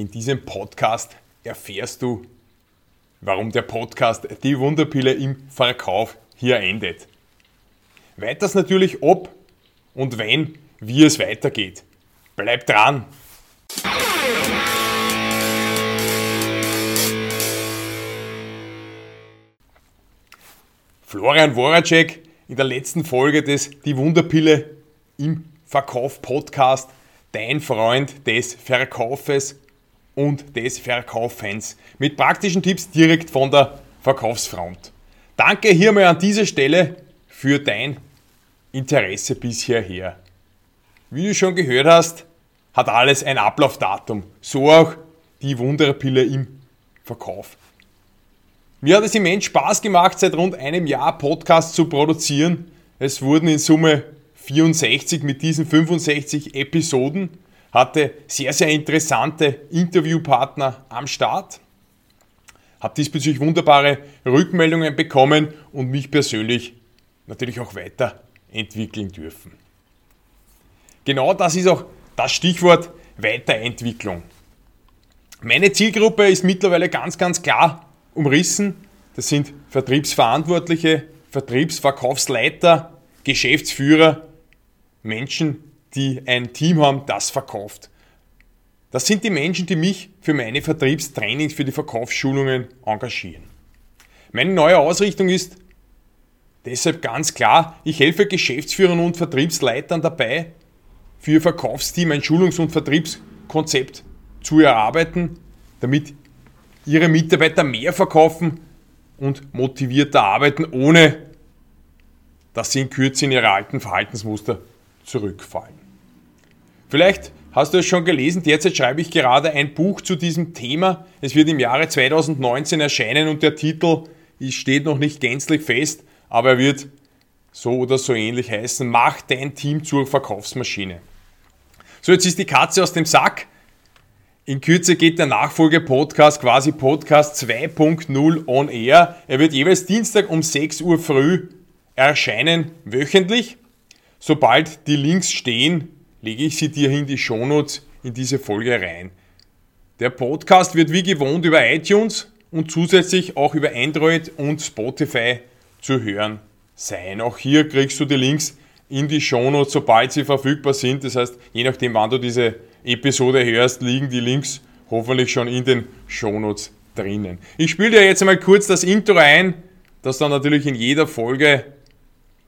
In diesem Podcast erfährst du, warum der Podcast Die Wunderpille im Verkauf hier endet. Weiters natürlich ob und wenn, wie es weitergeht. Bleib dran! Florian Woracek in der letzten Folge des Die Wunderpille im Verkauf Podcast, dein Freund des Verkaufes und des Verkaufens mit praktischen Tipps direkt von der Verkaufsfront. Danke hier mal an dieser Stelle für dein Interesse bis hierher. Wie du schon gehört hast, hat alles ein Ablaufdatum. So auch die Wunderpille im Verkauf. Mir hat es immens Spaß gemacht, seit rund einem Jahr Podcasts zu produzieren. Es wurden in Summe 64 mit diesen 65 Episoden hatte sehr, sehr interessante Interviewpartner am Start, habe diesbezüglich wunderbare Rückmeldungen bekommen und mich persönlich natürlich auch weiterentwickeln dürfen. Genau das ist auch das Stichwort Weiterentwicklung. Meine Zielgruppe ist mittlerweile ganz, ganz klar umrissen. Das sind Vertriebsverantwortliche, Vertriebsverkaufsleiter, Geschäftsführer, Menschen, die ein Team haben, das verkauft. Das sind die Menschen, die mich für meine Vertriebstrainings, für die Verkaufsschulungen engagieren. Meine neue Ausrichtung ist deshalb ganz klar, ich helfe Geschäftsführern und Vertriebsleitern dabei, für ihr Verkaufsteam ein Schulungs- und Vertriebskonzept zu erarbeiten, damit ihre Mitarbeiter mehr verkaufen und motivierter arbeiten, ohne dass sie in Kürze in ihre alten Verhaltensmuster zurückfallen. Vielleicht hast du es schon gelesen, derzeit schreibe ich gerade ein Buch zu diesem Thema. Es wird im Jahre 2019 erscheinen und der Titel steht noch nicht gänzlich fest, aber er wird so oder so ähnlich heißen, mach dein Team zur Verkaufsmaschine. So, jetzt ist die Katze aus dem Sack. In Kürze geht der Nachfolge-Podcast, quasi Podcast 2.0 on air. Er wird jeweils Dienstag um 6 Uhr früh erscheinen, wöchentlich. Sobald die Links stehen, lege ich sie dir in die Shownotes in diese Folge rein. Der Podcast wird wie gewohnt über iTunes und zusätzlich auch über Android und Spotify zu hören sein. Auch hier kriegst du die Links in die Shownotes, sobald sie verfügbar sind. Das heißt, je nachdem, wann du diese Episode hörst, liegen die Links hoffentlich schon in den Shownotes drinnen. Ich spiele dir jetzt einmal kurz das Intro ein, das dann natürlich in jeder Folge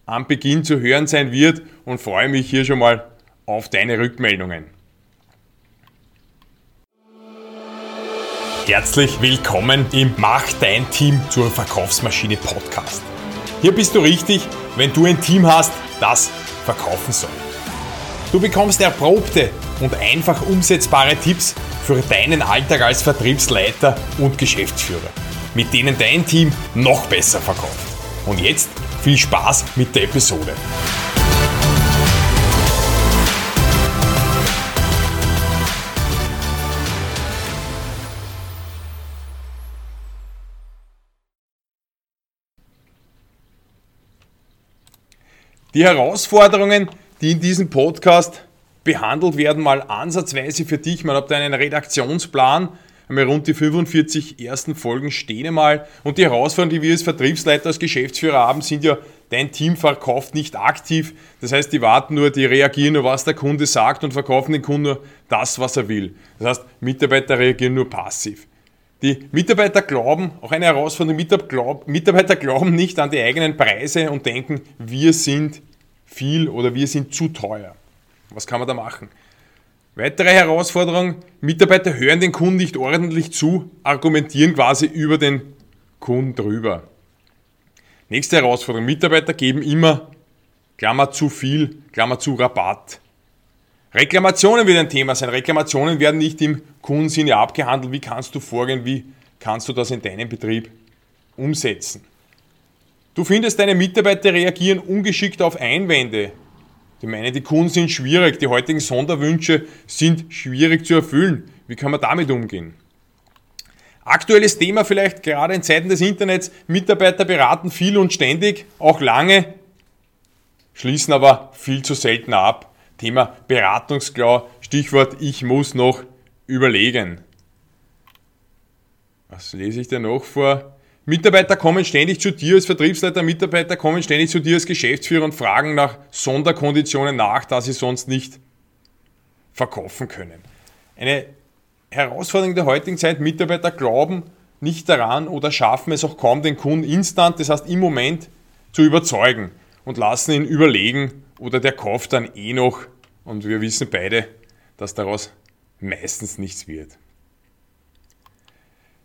am Beginn zu hören sein wird und freue mich hier schon mal auf deine Rückmeldungen. Herzlich willkommen im Mach dein Team zur Verkaufsmaschine Podcast. Hier bist du richtig, wenn du ein Team hast, das verkaufen soll. Du bekommst erprobte und einfach umsetzbare Tipps für deinen Alltag als Vertriebsleiter und Geschäftsführer, mit denen dein Team noch besser verkauft. Und jetzt viel Spaß mit der Episode. Die Herausforderungen, die in diesem Podcast behandelt werden, mal ansatzweise für dich. Man hat einen Redaktionsplan, einmal rund die 45 ersten Folgen stehen einmal. Und die Herausforderungen, die wir als Vertriebsleiter, als Geschäftsführer haben, sind ja, dein Team verkauft nicht aktiv. Das heißt, die warten nur, die reagieren nur, was der Kunde sagt und verkaufen den Kunden nur das, was er will. Das heißt, Mitarbeiter reagieren nur passiv. Die Mitarbeiter glauben, auch eine Herausforderung, Mitarbeiter glauben nicht an die eigenen Preise und denken, wir sind viel oder wir sind zu teuer. Was kann man da machen? Weitere Herausforderung, Mitarbeiter hören den Kunden nicht ordentlich zu, argumentieren quasi über den Kunden drüber. Nächste Herausforderung, Mitarbeiter geben immer, Klammer zu viel, Klammer zu Rabatt. Reklamationen wird ein Thema sein. Reklamationen werden nicht im Kundensinne abgehandelt. Wie kannst du vorgehen? Wie kannst du das in deinem Betrieb umsetzen? Du findest, deine Mitarbeiter reagieren ungeschickt auf Einwände. Die meinen, die Kunden sind schwierig, die heutigen Sonderwünsche sind schwierig zu erfüllen. Wie kann man damit umgehen? Aktuelles Thema vielleicht gerade in Zeiten des Internets. Mitarbeiter beraten viel und ständig, auch lange, schließen aber viel zu selten ab. Thema Beratungsklau, Stichwort ich muss noch überlegen. Was lese ich denn noch vor? Mitarbeiter kommen ständig zu dir als Vertriebsleiter, Mitarbeiter kommen ständig zu dir als Geschäftsführer und fragen nach Sonderkonditionen nach, da sie sonst nicht verkaufen können. Eine Herausforderung der heutigen Zeit, Mitarbeiter glauben nicht daran oder schaffen es auch kaum, den Kunden instant, das heißt im Moment, zu überzeugen und lassen ihn überlegen oder der kauft dann eh noch und wir wissen beide, dass daraus meistens nichts wird.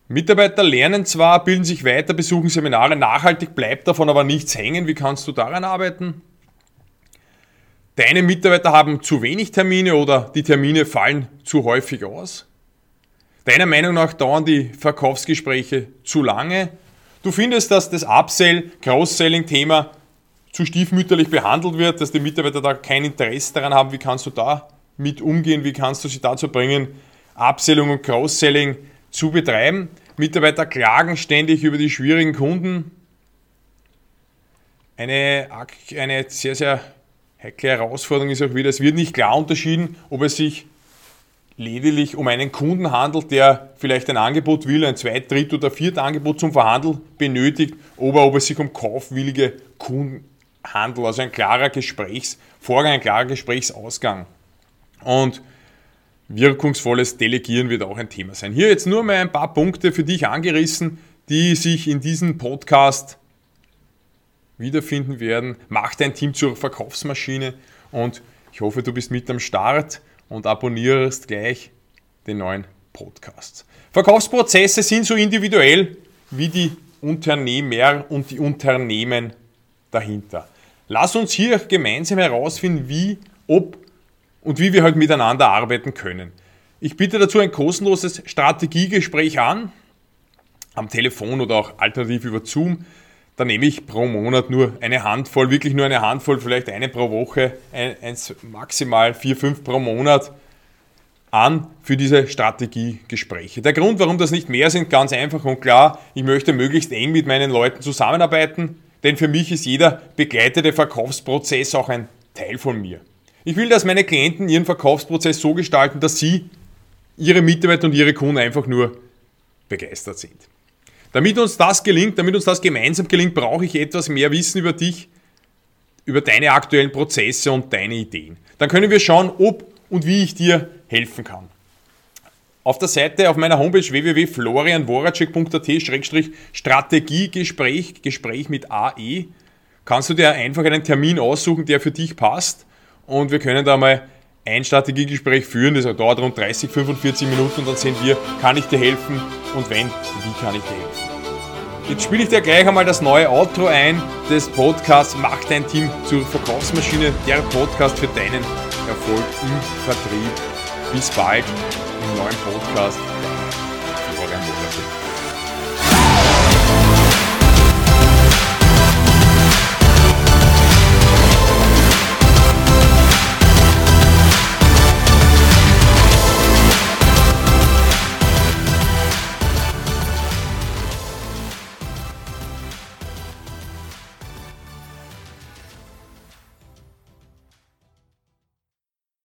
Mitarbeiter lernen zwar, bilden sich weiter, besuchen Seminare, nachhaltig bleibt davon aber nichts hängen. Wie kannst du daran arbeiten? Deine Mitarbeiter haben zu wenig Termine oder die Termine fallen zu häufig aus. Deiner Meinung nach dauern die Verkaufsgespräche zu lange. Du findest, dass das Upsell, Cross-Selling-Thema zu stiefmütterlich behandelt wird, dass die Mitarbeiter da kein Interesse daran haben. Wie kannst du da mit umgehen? Wie kannst du sie dazu bringen, Upselling und Cross-Selling zu betreiben. Mitarbeiter klagen ständig über die schwierigen Kunden. Eine, eine sehr, sehr heikle Herausforderung ist auch wieder, es wird nicht klar unterschieden, ob es sich lediglich um einen Kunden handelt, der vielleicht ein Angebot will, ein zweit-, dritt- oder viert Angebot zum Verhandeln benötigt, oder ob es sich um kaufwillige Kunden handelt. Also ein klarer Gesprächsvorgang, ein klarer Gesprächsausgang. Und wirkungsvolles Delegieren wird auch ein Thema sein. Hier jetzt nur mal ein paar Punkte für dich angerissen, die sich in diesem Podcast wiederfinden werden. Mach dein Team zur Verkaufsmaschine und ich hoffe, du bist mit am Start und abonnierst gleich den neuen Podcast. Verkaufsprozesse sind so individuell wie die Unternehmer und die Unternehmen dahinter. Lass uns hier gemeinsam herausfinden, wie, ob und wie wir halt miteinander arbeiten können. Ich biete dazu ein kostenloses Strategiegespräch an, am Telefon oder auch alternativ über Zoom. Da nehme ich pro Monat nur eine Handvoll, wirklich nur eine Handvoll, vielleicht eine pro Woche, eins, maximal vier, fünf pro Monat an für diese Strategiegespräche. Der Grund, warum das nicht mehr sind, ganz einfach und klar, ich möchte möglichst eng mit meinen Leuten zusammenarbeiten, denn für mich ist jeder begleitete Verkaufsprozess auch ein Teil von mir. Ich will, dass meine Klienten ihren Verkaufsprozess so gestalten, dass sie, ihre Mitarbeiter und ihre Kunden einfach nur begeistert sind. Damit uns das gelingt, damit uns das gemeinsam gelingt, brauche ich etwas mehr Wissen über dich, über deine aktuellen Prozesse und deine Ideen. Dann können wir schauen, ob und wie ich dir helfen kann. Auf der Seite auf meiner Homepage www.florianworacek.at-strategiegespräch, Gespräch mit AE, kannst du dir einfach einen Termin aussuchen, der für dich passt und wir können da mal ein Strategiegespräch führen, das dauert rund 30, 45 Minuten und dann sehen wir, kann ich dir helfen und wenn, wie kann ich dir helfen. Jetzt spiele ich dir gleich einmal das neue Outro ein des Podcasts Mach dein Team zur Verkaufsmaschine, der Podcast für deinen Erfolg im Vertrieb. Bis bald im neuen Podcast.